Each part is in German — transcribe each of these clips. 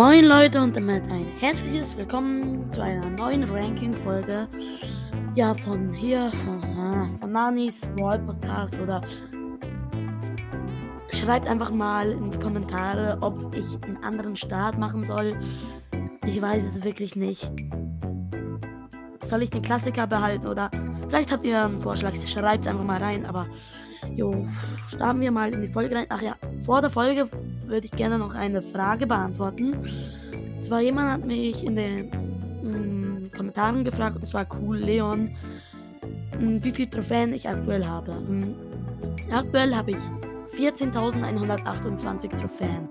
Moin Leute und damit ein herzliches Willkommen zu einer neuen Ranking-Folge. Ja, von hier, von, äh, von Nanis Wall Podcast oder schreibt einfach mal in die Kommentare, ob ich einen anderen Start machen soll. Ich weiß es wirklich nicht. Soll ich den Klassiker behalten oder vielleicht habt ihr einen Vorschlag, schreibt es einfach mal rein, aber jo, starten wir mal in die Folge rein. Ach ja, vor der Folge würde ich gerne noch eine Frage beantworten. Und zwar jemand hat mich in den mh, mm, Kommentaren gefragt, und zwar cool Leon, mh, mm, wie viele Trophäen ich aktuell habe. Mh, mm, aktuell habe ich 14.128 Trophäen.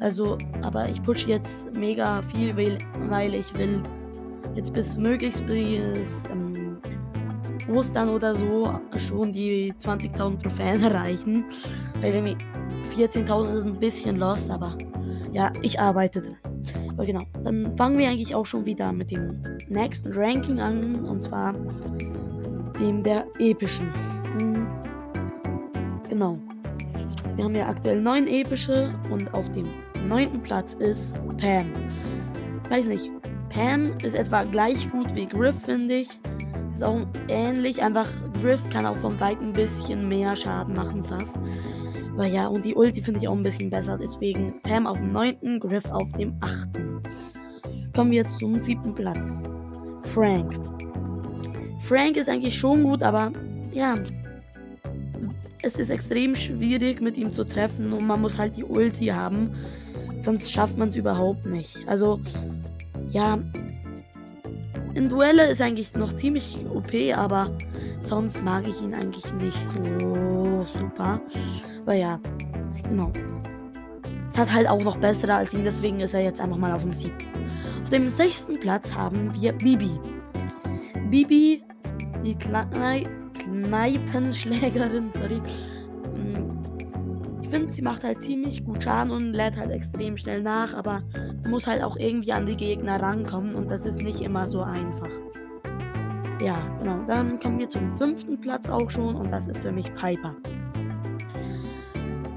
Also, aber ich pushe jetzt mega viel, weil, ich will jetzt bis möglichst bis ähm, Ostern oder so schon die 20.000 Trophäen erreichen. Weil 14.000 ist ein bisschen lost, aber ja, ich arbeite dran. Aber genau, dann fangen wir eigentlich auch schon wieder mit dem nächsten Ranking an. Und zwar dem der epischen. Hm, genau. Wir haben ja aktuell neun epische und auf dem neunten Platz ist. Ich weiß nicht, Pam ist etwa gleich gut wie Griff, finde ich. Ist auch ähnlich, einfach Griff kann auch vom Weiten ein bisschen mehr Schaden machen fast. Aber ja, und die Ulti finde ich auch ein bisschen besser. Deswegen Pam auf dem 9., Griff auf dem 8. Kommen wir zum siebten Platz. Frank. Frank ist eigentlich schon gut, aber ja, es ist extrem schwierig mit ihm zu treffen und man muss halt die Ulti haben. Sonst schafft man es überhaupt nicht. Also, ja, in Duelle ist eigentlich noch ziemlich OP, aber sonst mag ich ihn eigentlich nicht so super. Aber ja, genau. Es hat halt auch noch bessere als ihn, deswegen ist er jetzt einfach mal auf dem siebten. Auf dem sechsten Platz haben wir Bibi. Bibi, die Knei Kneipenschlägerin, sorry. Mm, ich finde, sie macht halt ziemlich gut Schaden und lädt halt extrem schnell nach, aber muss halt auch irgendwie an die Gegner rankommen und das ist nicht immer so einfach. Ja, genau. Dann kommen wir zum fünften Platz auch schon und das ist für mich Piper.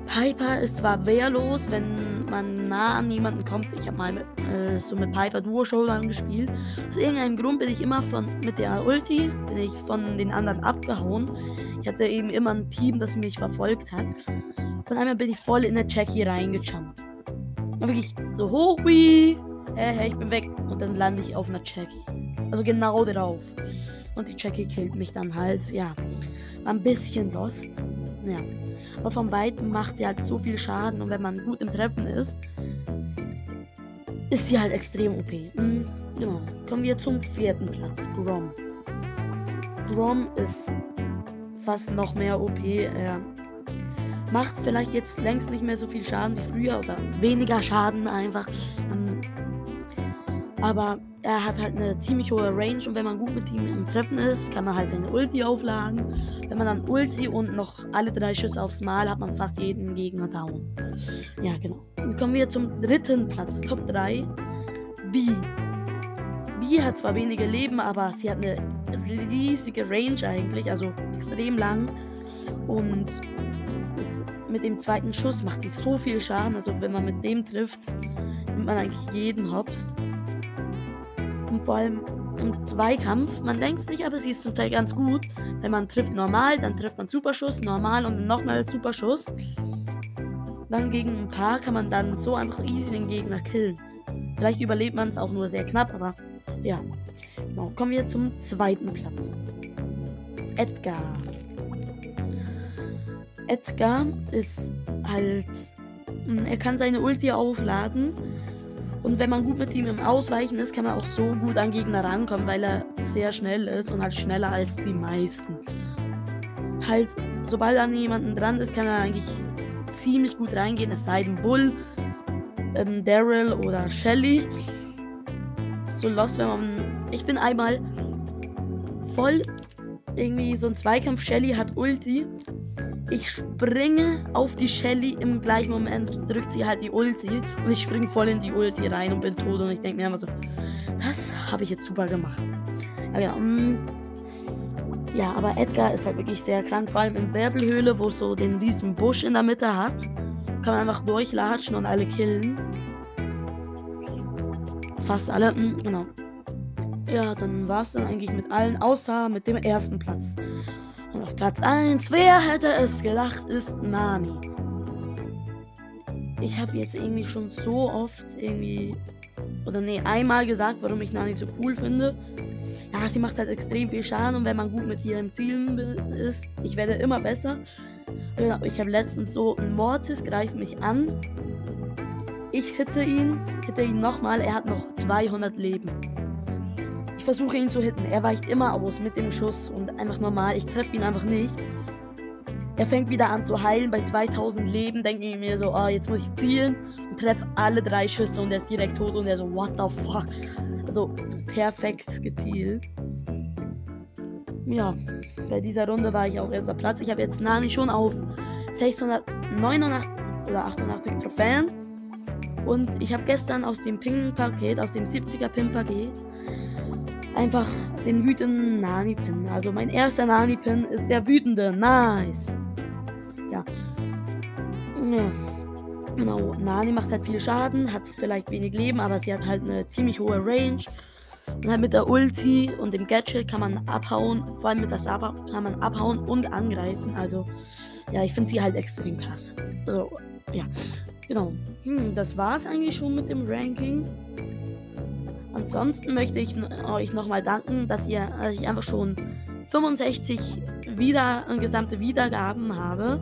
Piper ist zwar wehrlos, wenn man nah an jemanden kommt. Ich habe mal äh, so mit Piper Duo Showdown gespielt. Aus irgendeinem Grund bin ich immer von mit der Ulti bin ich von den anderen abgehauen. Ich hatte eben immer ein Team, das mich verfolgt hat. Von einmal bin ich voll in der Jackie reingejumpt. Und wirklich so hoch wie, hey, hey, ich bin weg. Und dann lande ich auf einer Jackie. Also genau drauf. Und die Jackie killt mich dann halt. Ja, ein bisschen lost. Ja. Aber vom Weiten macht sie halt so viel Schaden und wenn man gut im Treffen ist, ist sie halt extrem OP. Mhm, genau. Kommen wir zum vierten Platz. Grom. Grom ist fast noch mehr OP. Er macht vielleicht jetzt längst nicht mehr so viel Schaden wie früher oder weniger Schaden einfach. Ähm, aber er hat halt eine ziemlich hohe Range und wenn man gut mit ihm im Treffen ist, kann man halt seine Ulti aufladen. Wenn man dann Ulti und noch alle drei Schüsse aufs Mal, hat man fast jeden Gegner down. Ja, genau. Dann kommen wir zum dritten Platz, Top 3. B. B hat zwar wenige Leben, aber sie hat eine riesige Range eigentlich, also extrem lang. Und mit dem zweiten Schuss macht sie so viel Schaden. Also wenn man mit dem trifft, nimmt man eigentlich jeden Hops. Und vor allem im Zweikampf, man denkt es nicht, aber sie ist zum Teil ganz gut. Wenn man trifft normal, dann trifft man Superschuss, normal und nochmal Superschuss. Dann gegen ein paar kann man dann so einfach easy den Gegner killen. Vielleicht überlebt man es auch nur sehr knapp, aber ja. Genau, kommen wir zum zweiten Platz. Edgar. Edgar ist halt. Er kann seine Ulti aufladen und wenn man gut mit ihm im Ausweichen ist, kann man auch so gut an Gegner rankommen, weil er sehr schnell ist und halt schneller als die meisten. Halt, sobald an jemanden dran ist, kann er eigentlich ziemlich gut reingehen, es sei denn Bull, ähm, Daryl oder Shelly. So lost, wenn man. Ich bin einmal voll irgendwie so ein Zweikampf. Shelly hat Ulti ich springe auf die Shelly im gleichen Moment, drückt sie halt die Ulti und ich springe voll in die Ulti rein und bin tot und ich denke mir immer so, das habe ich jetzt super gemacht. Aber ja, um, ja, aber Edgar ist halt wirklich sehr krank, vor allem in Wirbelhöhle, wo so den riesen Busch in der Mitte hat, kann man einfach durchlatschen und alle killen. fast alle. Hm, genau. Ja, dann war es dann eigentlich mit allen, außer mit dem ersten Platz. Platz 1, wer hätte es gedacht, ist Nani. Ich habe jetzt irgendwie schon so oft irgendwie, oder nee, einmal gesagt, warum ich Nani so cool finde. Ja, sie macht halt extrem viel Schaden und wenn man gut mit ihr im Ziel ist, ich werde immer besser. Ich habe letztens so, ein Mortis greift mich an. Ich hitte ihn, hitte ihn nochmal, er hat noch 200 Leben. Versuche ihn zu hitten, er weicht immer aus mit dem Schuss und einfach normal, ich treffe ihn einfach nicht. Er fängt wieder an zu heilen bei 2000 Leben, denke ich mir so, oh, jetzt muss ich zielen und treffe alle drei Schüsse und er ist direkt tot und er so, what the fuck. Also perfekt gezielt. Ja, bei dieser Runde war ich auch erster Platz. Ich habe jetzt Nani schon auf 689 oder 88 Trophäen. Und ich habe gestern aus dem Pin-Paket, aus dem 70er Pin-Paket, einfach den wütenden Nani-Pin. Also mein erster Nani-Pin ist der wütende. Nice. Ja. Ja. Genau, Nani macht halt viel Schaden, hat vielleicht wenig Leben, aber sie hat halt eine ziemlich hohe Range. Und halt mit der Ulti und dem Gadget kann man abhauen. Vor allem mit der Saba kann man abhauen und angreifen. Also, ja, ich finde sie halt extrem krass. Also, ja, genau. Hm, das war's eigentlich schon mit dem Ranking. Ansonsten möchte ich euch nochmal danken, dass ihr, dass ich einfach schon 65 wieder, gesamte Wiedergaben habe.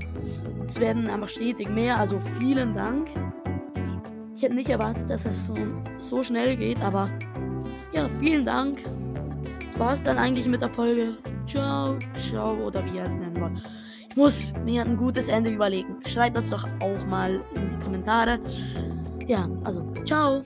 Es werden einfach stetig mehr, also vielen Dank. Ich hätte nicht erwartet, dass es so, so schnell geht, aber ja, vielen Dank. Das war es dann eigentlich mit der Folge. Ciao, ciao oder wie ihr es nennen wollt. Ich muss mir ein gutes Ende überlegen. Schreibt das doch auch mal in die Kommentare. Ja, also ciao.